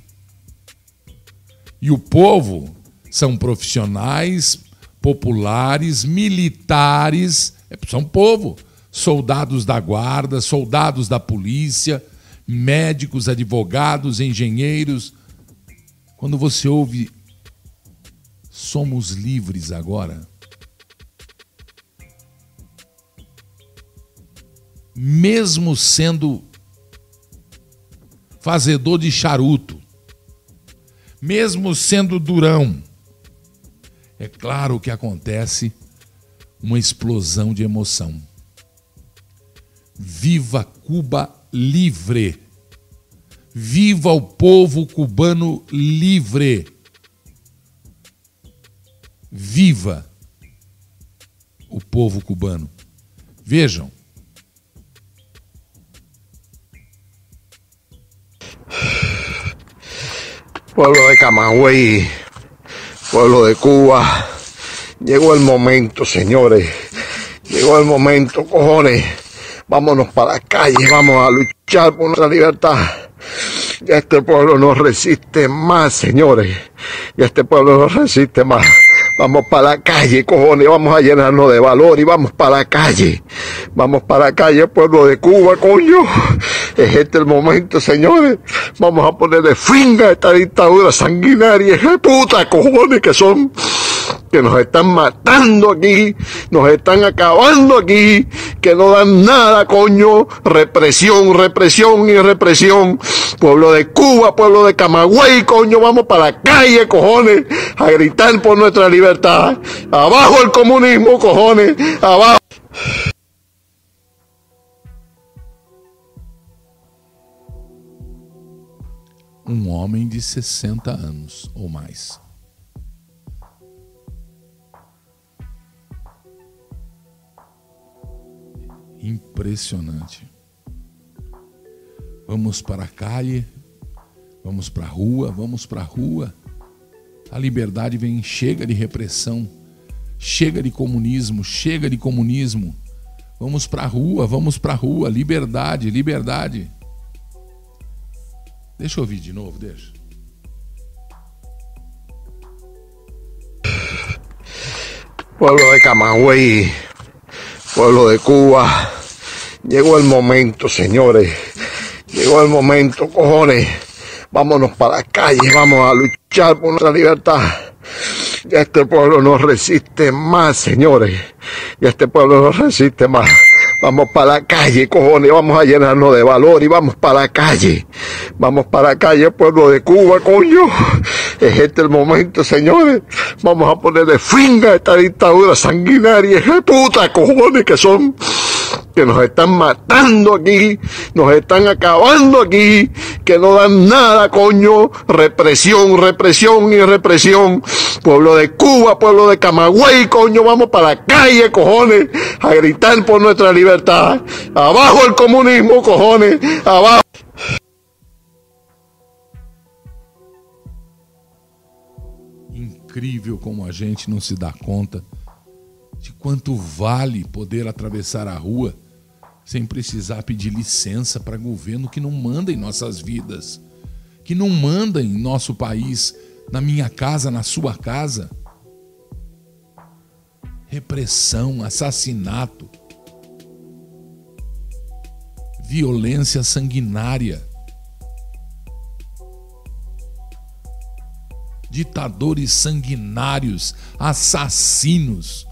E o povo são profissionais, populares, militares, é, são povo soldados da guarda, soldados da polícia, médicos, advogados, engenheiros. Quando você ouve somos livres agora, mesmo sendo fazedor de charuto, mesmo sendo durão, é claro que acontece uma explosão de emoção. Viva Cuba livre! Viva o povo cubano livre! Viva o povo cubano! Vejam.
Pueblo de Camagüey, pueblo de Cuba, Llegó el momento, señores. Llegó el momento, cojones. Vámonos para la calle, vamos a luchar por nuestra libertad. Ya este pueblo no resiste más, señores. Ya este pueblo no resiste más. Vamos para la calle, cojones, vamos a llenarnos de valor y vamos para la calle. Vamos para la calle, pueblo de Cuba, coño. Es este el momento, señores. Vamos a ponerle fin a esta dictadura sanguinaria, de puta, cojones, que son que nos están matando aquí, nos están acabando aquí, que no dan nada, coño, represión, represión y represión. Pueblo de Cuba, pueblo de Camagüey, coño, vamos para la calle, cojones, a gritar por nuestra libertad. Abajo el comunismo, cojones, abajo.
Um homem de 60 anos ou mais. Impressionante. Vamos para a calle, vamos para a rua, vamos para a rua. A liberdade vem, chega de repressão, chega de comunismo, chega de comunismo. Vamos para a rua, vamos para a rua, liberdade, liberdade. Deixa eu ouvir de novo, deixa.
Pueblo de Camagüey, pueblo de Cuba, llegó el momento, señores. Llegó el momento, cojones. Vámonos para la calle, vamos a luchar por nuestra libertad. Ya este pueblo no resiste más, señores. Ya este pueblo no resiste más. Vamos para la calle, cojones, vamos a llenarnos de valor y vamos para la calle. Vamos para la calle, pueblo de Cuba, coño. Es este el momento, señores. Vamos a ponerle fin a esta dictadura sanguinaria, de puta, cojones, que son que nos están matando aquí, nos están acabando aquí, que no dan nada, coño, represión, represión y represión. Pueblo de Cuba, pueblo de Camagüey, coño, vamos para la calle, cojones, a gritar por nuestra libertad. Abajo el comunismo, cojones, abajo.
Incrível como a gente não se dá conta de quanto vale poder atravessar a rua sem precisar pedir licença para governo que não manda em nossas vidas, que não manda em nosso país, na minha casa, na sua casa. Repressão, assassinato, violência sanguinária. Ditadores sanguinários, assassinos.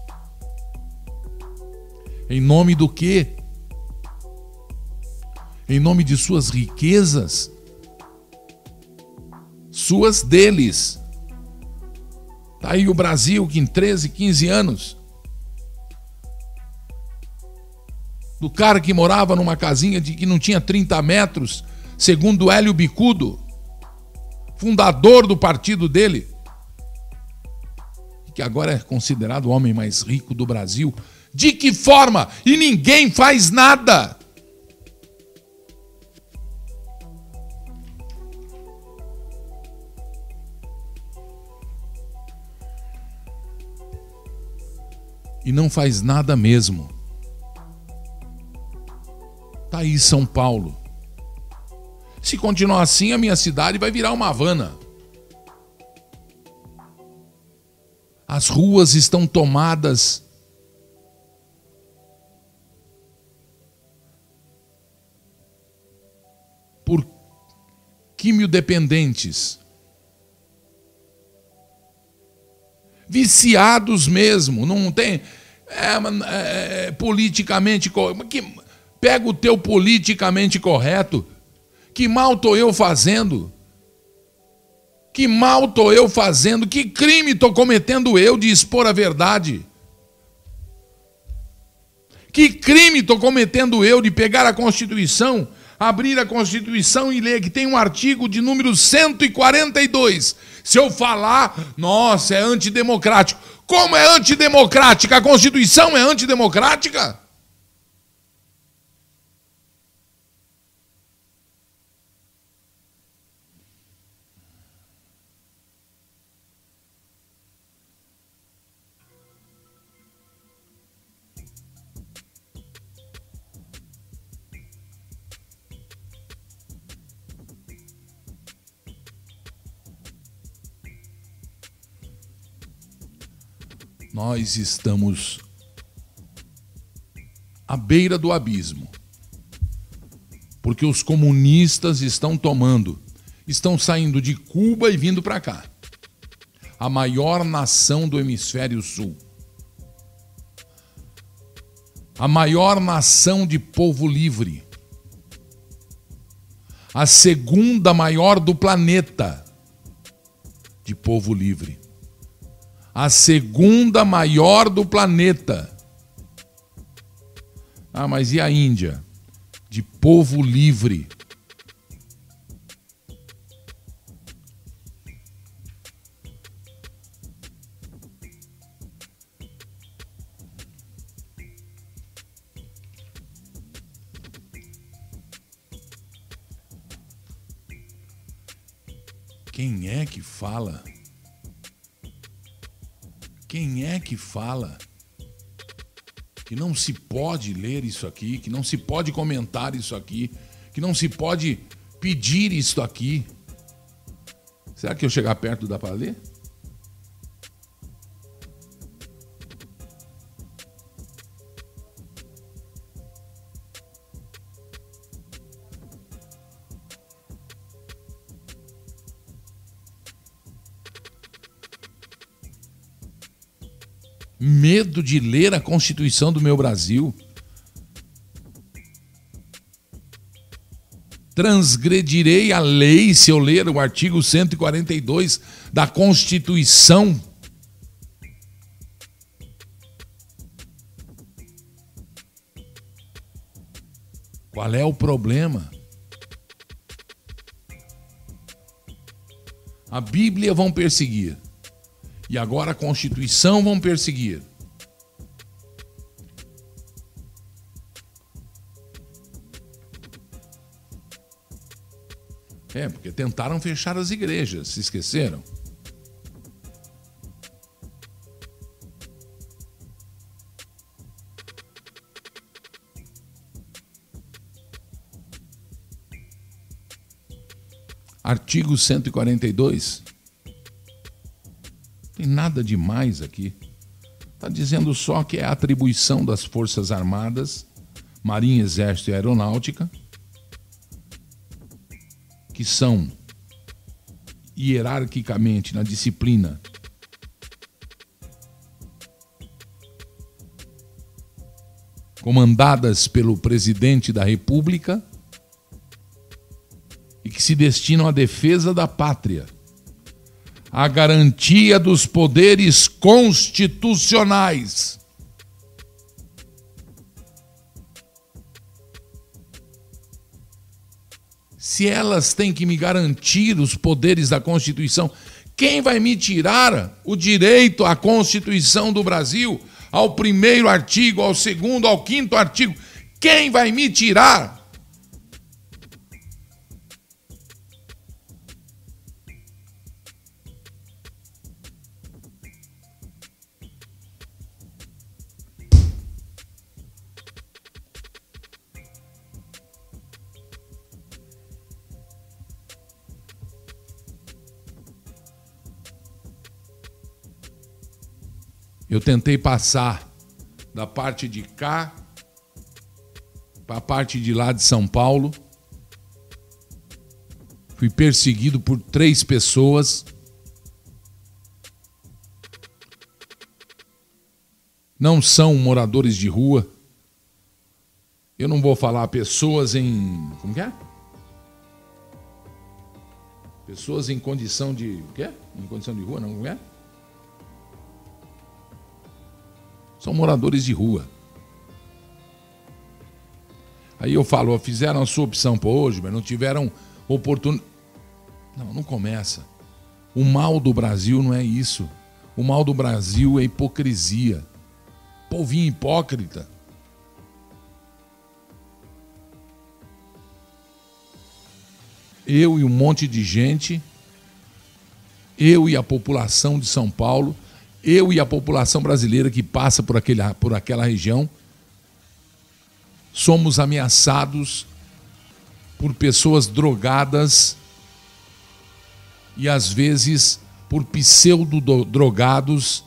Em nome do quê? Em nome de suas riquezas? Suas deles. Tá aí o Brasil que em 13, 15 anos. Do cara que morava numa casinha de que não tinha 30 metros, segundo Hélio Bicudo, fundador do partido dele, que agora é considerado o homem mais rico do Brasil, de que forma? E ninguém faz nada. E não faz nada mesmo. Tá aí São Paulo. Se continuar assim, a minha cidade vai virar uma Havana. As ruas estão tomadas por quimiodependentes. Viciados mesmo, não tem. É, é, é, politicamente que Pega o teu politicamente correto. Que mal estou eu fazendo? Que mal estou eu fazendo? Que crime estou cometendo eu de expor a verdade? Que crime estou cometendo eu de pegar a Constituição abrir a Constituição e ler que tem um artigo de número 142. Se eu falar, nossa, é antidemocrático. Como é antidemocrática? A Constituição é antidemocrática? Nós estamos à beira do abismo. Porque os comunistas estão tomando, estão saindo de Cuba e vindo para cá. A maior nação do hemisfério sul. A maior nação de povo livre. A segunda maior do planeta de povo livre. A segunda maior do planeta. Ah, mas e a Índia? De povo livre. Quem é que fala? Quem é que fala que não se pode ler isso aqui, que não se pode comentar isso aqui, que não se pode pedir isso aqui? Será que eu chegar perto dá para ler? Medo de ler a Constituição do meu Brasil. Transgredirei a lei se eu ler o artigo 142 da Constituição. Qual é o problema? A Bíblia vão perseguir. E agora a Constituição vão perseguir. É, porque tentaram fechar as igrejas, se esqueceram? Artigo 142 tem nada demais aqui. Está dizendo só que é atribuição das Forças Armadas, Marinha, Exército e Aeronáutica, que são hierarquicamente na disciplina comandadas pelo presidente da República e que se destinam à defesa da pátria a garantia dos poderes constitucionais. Se elas têm que me garantir os poderes da Constituição, quem vai me tirar o direito à Constituição do Brasil, ao primeiro artigo, ao segundo, ao quinto artigo? Quem vai me tirar? Eu tentei passar da parte de cá para a parte de lá de São Paulo. Fui perseguido por três pessoas. Não são moradores de rua. Eu não vou falar pessoas em. Como que é? Pessoas em condição de. O quê? Em condição de rua, não? Como é? São moradores de rua. Aí eu falo, fizeram a sua opção para hoje, mas não tiveram oportunidade. Não, não começa. O mal do Brasil não é isso. O mal do Brasil é hipocrisia. Povinho hipócrita. Eu e um monte de gente, eu e a população de São Paulo, eu e a população brasileira que passa por, aquele, por aquela região, somos ameaçados por pessoas drogadas e às vezes por pseudo-drogados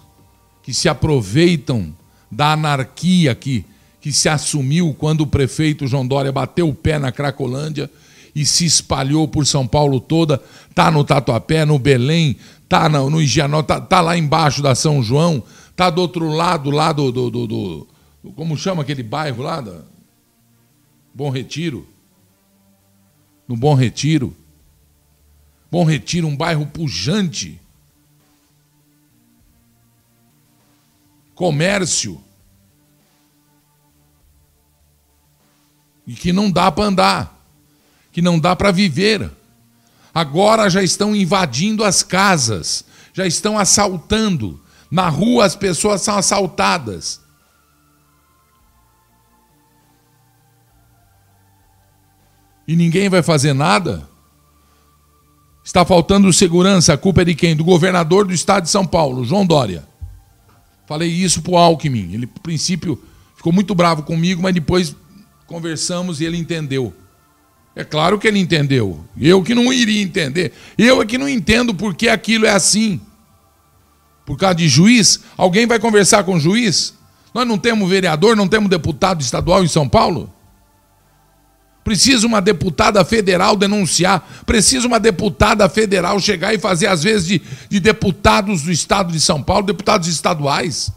que se aproveitam da anarquia que, que se assumiu quando o prefeito João Dória bateu o pé na Cracolândia e se espalhou por São Paulo toda, tá no Tatuapé, no Belém, tá no, no Higienó, tá, tá lá embaixo da São João, tá do outro lado, lá do, do, do, do como chama aquele bairro lá? Da Bom Retiro. No Bom Retiro. Bom Retiro, um bairro pujante. Comércio. E que não dá para andar. Que não dá para viver. Agora já estão invadindo as casas. Já estão assaltando. Na rua as pessoas são assaltadas. E ninguém vai fazer nada? Está faltando segurança, a culpa é de quem? Do governador do estado de São Paulo, João Dória. Falei isso pro Alckmin. Ele, no princípio, ficou muito bravo comigo, mas depois conversamos e ele entendeu. É claro que ele entendeu. Eu que não iria entender. Eu é que não entendo por que aquilo é assim. Por causa de juiz? Alguém vai conversar com o juiz? Nós não temos vereador, não temos deputado estadual em São Paulo? Precisa uma deputada federal denunciar. Precisa uma deputada federal chegar e fazer, às vezes, de, de deputados do estado de São Paulo, deputados estaduais,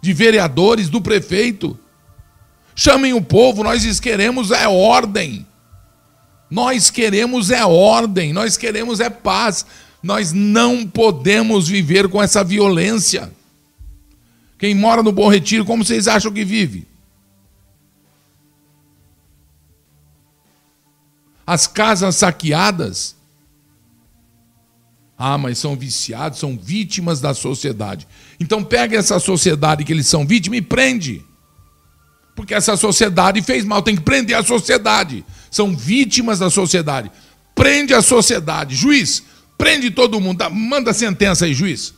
de vereadores, do prefeito. Chamem o povo, nós queremos é ordem. Nós queremos é ordem, nós queremos é paz. Nós não podemos viver com essa violência. Quem mora no Bom Retiro, como vocês acham que vive? as casas saqueadas. Ah, mas são viciados, são vítimas da sociedade. Então pega essa sociedade que eles são vítimas e prende. Porque essa sociedade fez mal, tem que prender a sociedade. São vítimas da sociedade. Prende a sociedade. Juiz, prende todo mundo. Manda a sentença aí, juiz.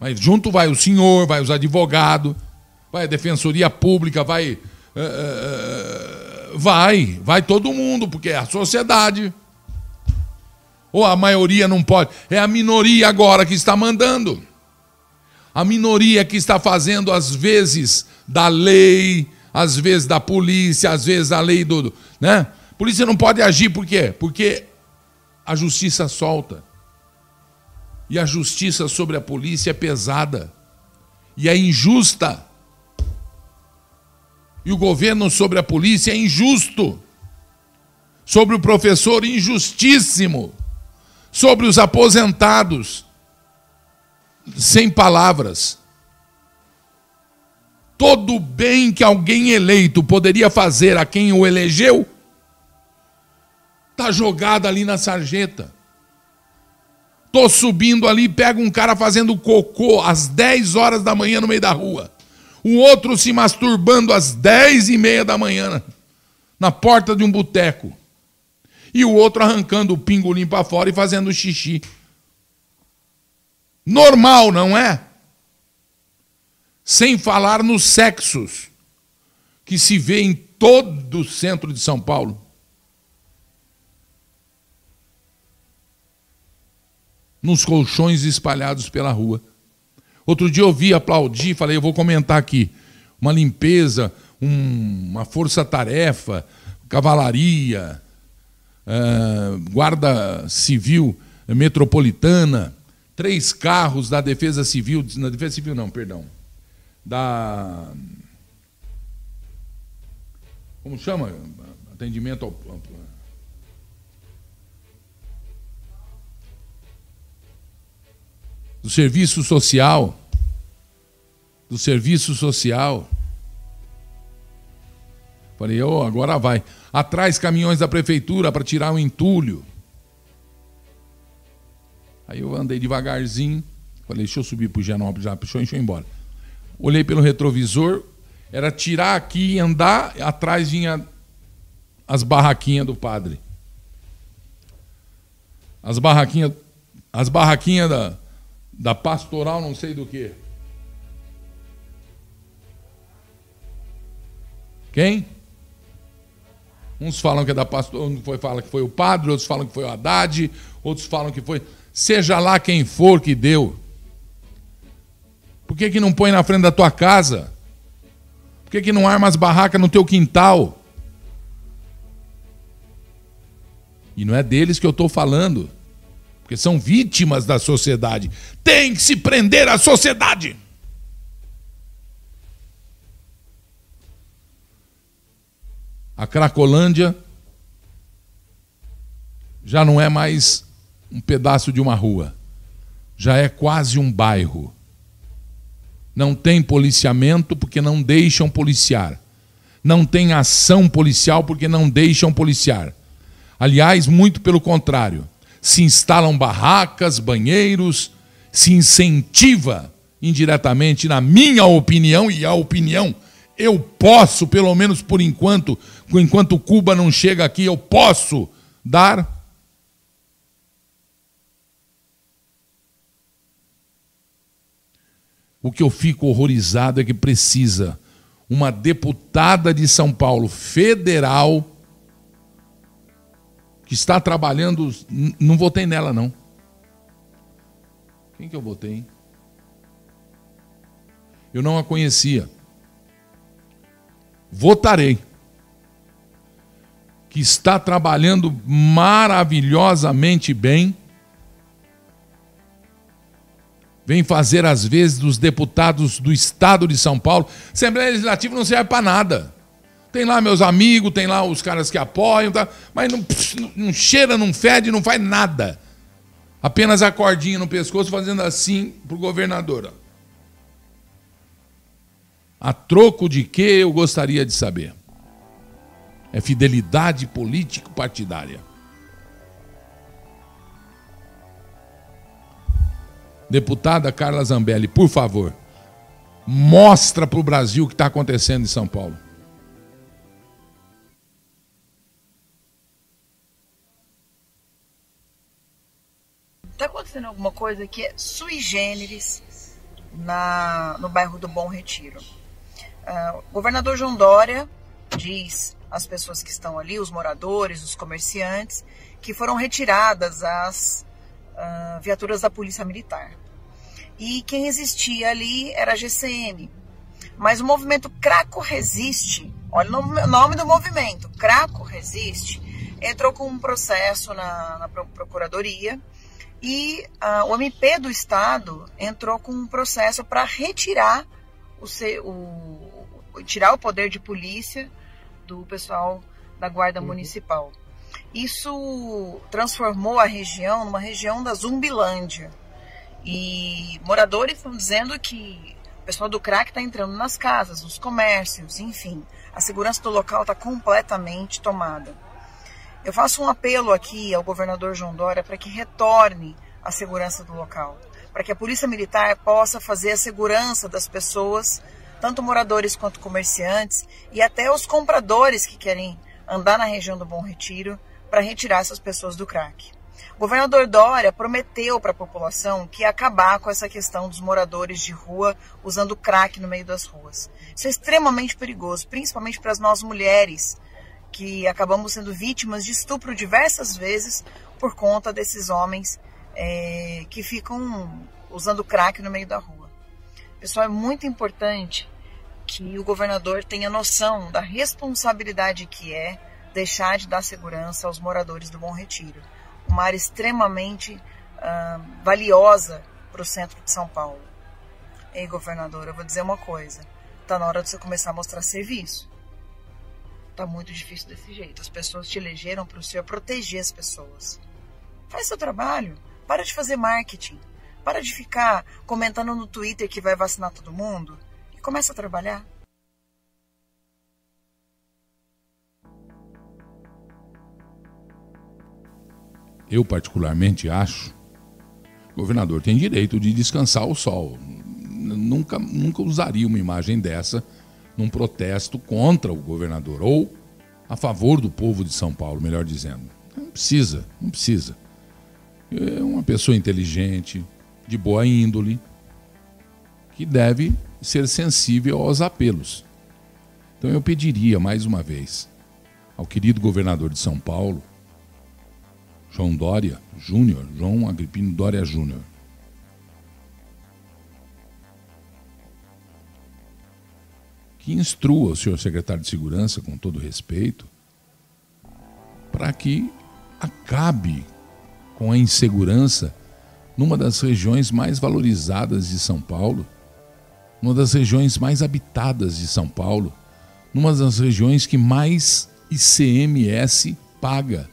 Mas junto vai o senhor, vai os advogados, vai a defensoria pública, vai. Uh, Vai, vai todo mundo, porque é a sociedade. Ou a maioria não pode. É a minoria agora que está mandando. A minoria que está fazendo, às vezes, da lei, às vezes da polícia, às vezes da lei do. Né? A polícia não pode agir, por quê? Porque a justiça solta. E a justiça sobre a polícia é pesada. E é injusta. E o governo sobre a polícia é injusto. Sobre o professor, injustíssimo. Sobre os aposentados, sem palavras. Todo o bem que alguém eleito poderia fazer a quem o elegeu, está jogado ali na sarjeta. Tô subindo ali, pega um cara fazendo cocô às 10 horas da manhã no meio da rua o outro se masturbando às dez e meia da manhã na porta de um boteco, e o outro arrancando o pingolim para fora e fazendo xixi. Normal, não é? Sem falar nos sexos que se vê em todo o centro de São Paulo. Nos colchões espalhados pela rua. Outro dia eu vi aplaudir, falei, eu vou comentar aqui. Uma limpeza, um, uma força-tarefa, cavalaria, uh, guarda civil metropolitana, três carros da Defesa Civil, na Defesa Civil não, perdão, da como chama? Atendimento ao do serviço social, do serviço social. Falei, oh, agora vai. Atrás caminhões da prefeitura para tirar o entulho. Aí eu andei devagarzinho, falei, deixa eu subir para o Genópolis, já, deixa eu, ir embora. Olhei pelo retrovisor, era tirar aqui e andar, atrás vinha as barraquinhas do padre. As barraquinhas, as barraquinhas da, da pastoral não sei do que. Quem? Uns falam que é da pastoral, foi fala que foi o padre, outros falam que foi o Haddad, outros falam que foi seja lá quem for que deu. Por que, que não põe na frente da tua casa? Por que, que não arma as barracas no teu quintal? E não é deles que eu estou falando. Porque são vítimas da sociedade. Tem que se prender a sociedade. A Cracolândia já não é mais um pedaço de uma rua, já é quase um bairro. Não tem policiamento porque não deixam policiar. Não tem ação policial porque não deixam policiar. Aliás, muito pelo contrário. Se instalam barracas, banheiros, se incentiva indiretamente, na minha opinião, e a opinião eu posso, pelo menos por enquanto, enquanto Cuba não chega aqui, eu posso dar O que eu fico horrorizado é que precisa uma deputada de São Paulo federal que está trabalhando. Não votei nela, não. Quem que eu votei? Hein? Eu não a conhecia. Votarei. Que está trabalhando maravilhosamente bem vem fazer às vezes dos deputados do Estado de São Paulo. Assembleia Legislativa não serve para nada. Tem lá meus amigos, tem lá os caras que apoiam, tá? mas não, não cheira, não fede, não faz nada. Apenas a cordinha no pescoço fazendo assim para o governador. A troco de que eu gostaria de saber? É fidelidade político-partidária. Deputada Carla Zambelli, por favor, mostra para o Brasil o que está acontecendo em São Paulo.
Está acontecendo alguma coisa que é sui generis na, no bairro do Bom Retiro. Uh, o governador João Dória diz às pessoas que estão ali, os moradores, os comerciantes, que foram retiradas as uh, viaturas da Polícia Militar. E quem existia ali era a GCM. Mas o movimento Craco Resiste, olha o nome do movimento, Craco Resiste, entrou com um processo na, na Procuradoria e uh, o MP do Estado entrou com um processo para retirar o, o, tirar o poder de polícia do pessoal da Guarda uhum. Municipal. Isso transformou a região numa região da Zumbilândia. E moradores estão dizendo que o pessoal do crack está entrando nas casas, nos comércios, enfim. A segurança do local está completamente tomada. Eu faço um apelo aqui ao governador João Dória para que retorne a segurança do local, para que a Polícia Militar possa fazer a segurança das pessoas, tanto moradores quanto comerciantes, e até os compradores que querem andar na região do Bom Retiro, para retirar essas pessoas do crack. O governador Dória prometeu para a população que ia acabar com essa questão dos moradores de rua usando crack no meio das ruas. Isso é extremamente perigoso, principalmente para as nós mulheres, que acabamos sendo vítimas de estupro diversas vezes por conta desses homens é, que ficam usando crack no meio da rua. Pessoal, é muito importante que o governador tenha noção da responsabilidade que é deixar de dar segurança aos moradores do Bom Retiro. Uma área extremamente uh, valiosa para o centro de São Paulo. Ei, governador, eu vou dizer uma coisa. Está na hora de você começar a mostrar serviço. Está muito difícil desse jeito. As pessoas te elegeram para o senhor proteger as pessoas. Faz seu trabalho. Para de fazer marketing. Para de ficar comentando no Twitter que vai vacinar todo mundo. E começa a trabalhar.
Eu particularmente acho, o governador tem direito de descansar o sol. Nunca, nunca usaria uma imagem dessa num protesto contra o governador ou a favor do povo de São Paulo, melhor dizendo. Não precisa, não precisa. É uma pessoa inteligente, de boa índole, que deve ser sensível aos apelos. Então eu pediria mais uma vez ao querido governador de São Paulo João Dória Júnior, João Agripino Dória Júnior. que instrua o senhor secretário de Segurança, com todo respeito, para que acabe com a insegurança numa das regiões mais valorizadas de São Paulo, numa das regiões mais habitadas de São Paulo, numa das regiões que mais ICMS paga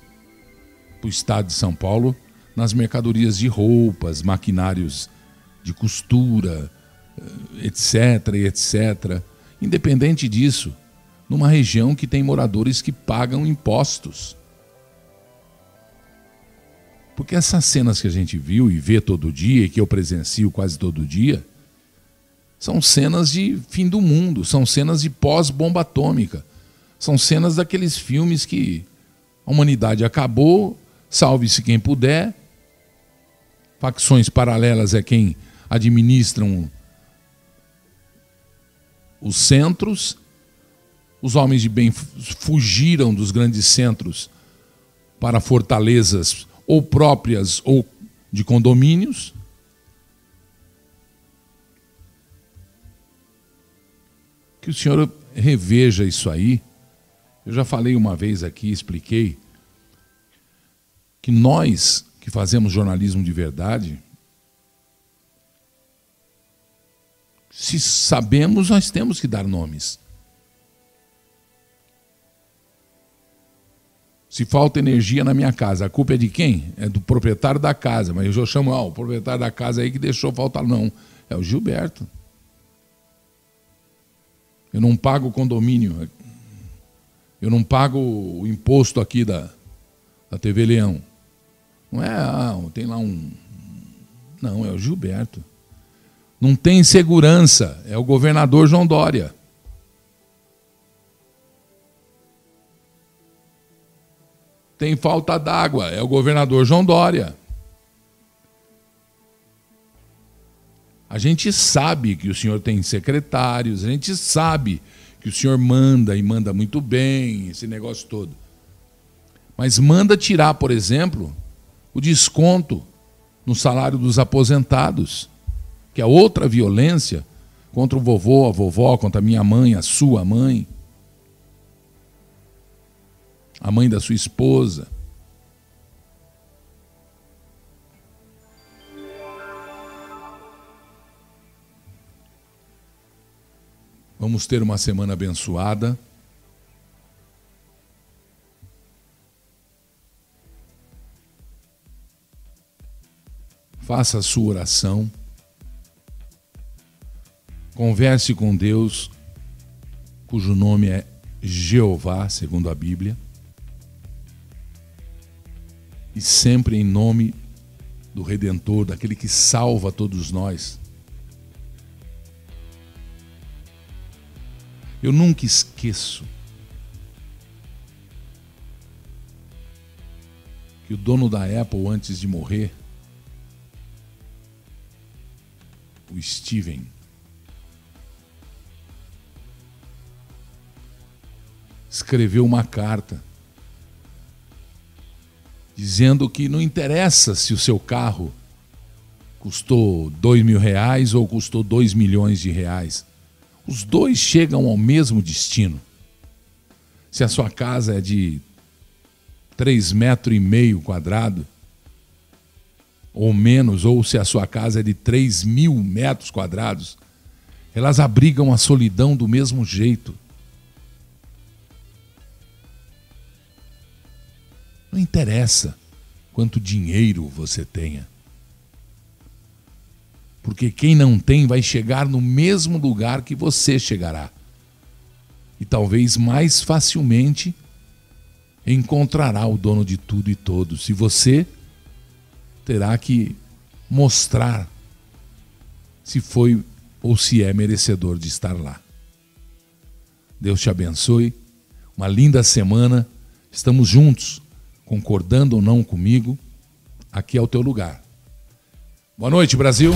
para o estado de São Paulo nas mercadorias de roupas, maquinários de costura, etc, etc. Independente disso, numa região que tem moradores que pagam impostos. Porque essas cenas que a gente viu e vê todo dia, e que eu presencio quase todo dia, são cenas de fim do mundo, são cenas de pós-bomba atômica. São cenas daqueles filmes que a humanidade acabou, salve-se quem puder. Facções paralelas é quem administram os centros. Os homens de bem fugiram dos grandes centros para fortalezas ou próprias ou de condomínios. Que o senhor reveja isso aí. Eu já falei uma vez aqui, expliquei, que nós que fazemos jornalismo de verdade, se sabemos, nós temos que dar nomes. Se falta energia na minha casa, a culpa é de quem? É do proprietário da casa. Mas eu chamo, ah, o proprietário da casa aí que deixou faltar. Não, é o Gilberto. Eu não pago o condomínio. Eu não pago o imposto aqui da, da TV Leão. Não é, ah, tem lá um. Não, é o Gilberto. Não tem segurança, é o governador João Dória. Tem falta d'água, é o governador João Dória. A gente sabe que o senhor tem secretários, a gente sabe que o senhor manda e manda muito bem, esse negócio todo. Mas manda tirar, por exemplo, o desconto no salário dos aposentados, que é outra violência contra o vovô, a vovó, contra a minha mãe, a sua mãe a mãe da sua esposa. Vamos ter uma semana abençoada. Faça a sua oração. Converse com Deus, cujo nome é Jeová, segundo a Bíblia e sempre em nome do Redentor, daquele que salva todos nós. Eu nunca esqueço que o dono da Apple, antes de morrer, o Steven, escreveu uma carta dizendo que não interessa se o seu carro custou dois mil reais ou custou dois milhões de reais. Os dois chegam ao mesmo destino. Se a sua casa é de três metros e meio quadrado, ou menos, ou se a sua casa é de três mil metros quadrados, elas abrigam a solidão do mesmo jeito. Não interessa quanto dinheiro você tenha. Porque quem não tem vai chegar no mesmo lugar que você chegará. E talvez mais facilmente encontrará o dono de tudo e todos. E você terá que mostrar se foi ou se é merecedor de estar lá. Deus te abençoe. Uma linda semana. Estamos juntos concordando ou não comigo, aqui é o teu lugar. Boa noite, Brasil.